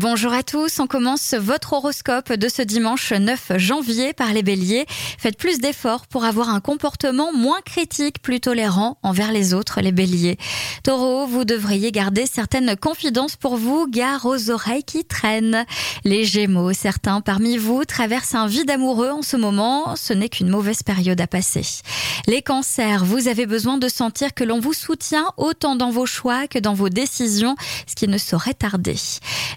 Bonjour à tous, on commence votre horoscope de ce dimanche 9 janvier par les béliers. Faites plus d'efforts pour avoir un comportement moins critique, plus tolérant envers les autres, les béliers. Taureau, vous devriez garder certaines confidences pour vous, gare aux oreilles qui traînent. Les gémeaux, certains parmi vous traversent un vide amoureux en ce moment, ce n'est qu'une mauvaise période à passer. Les cancers, vous avez besoin de sentir que l'on vous soutient autant dans vos choix que dans vos décisions, ce qui ne saurait tarder.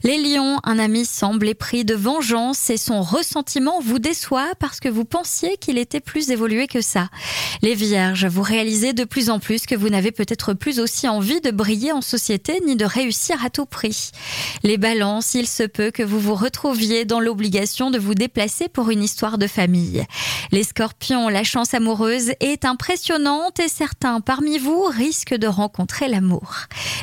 Les un ami semble épris de vengeance et son ressentiment vous déçoit parce que vous pensiez qu'il était plus évolué que ça. Les vierges, vous réalisez de plus en plus que vous n'avez peut-être plus aussi envie de briller en société ni de réussir à tout prix. Les balances, il se peut que vous vous retrouviez dans l'obligation de vous déplacer pour une histoire de famille. Les scorpions, la chance amoureuse est impressionnante et certains parmi vous risquent de rencontrer l'amour.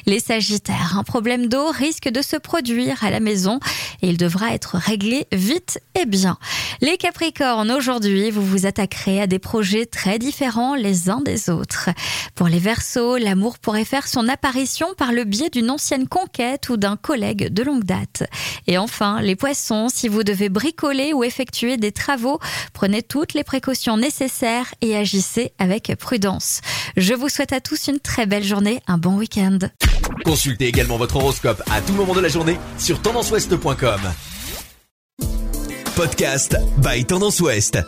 Les sagittaires, un problème d'eau risque de se produire à la maison et il devra être réglé vite et bien. Les capricornes, aujourd'hui, vous vous attaquerez à des projets très différents les uns des autres. Pour les versos, l'amour pourrait faire son apparition par le biais d'une ancienne conquête ou d'un collègue de longue date. Et enfin, les poissons, si vous devez bricoler ou effectuer des travaux, prenez toutes les précautions nécessaires et agissez avec prudence. Je vous souhaite à tous une très belle journée, un bon week-end. Consultez également votre horoscope à tout moment de la journée sur tendanceouest.com. Podcast by Tendance Ouest.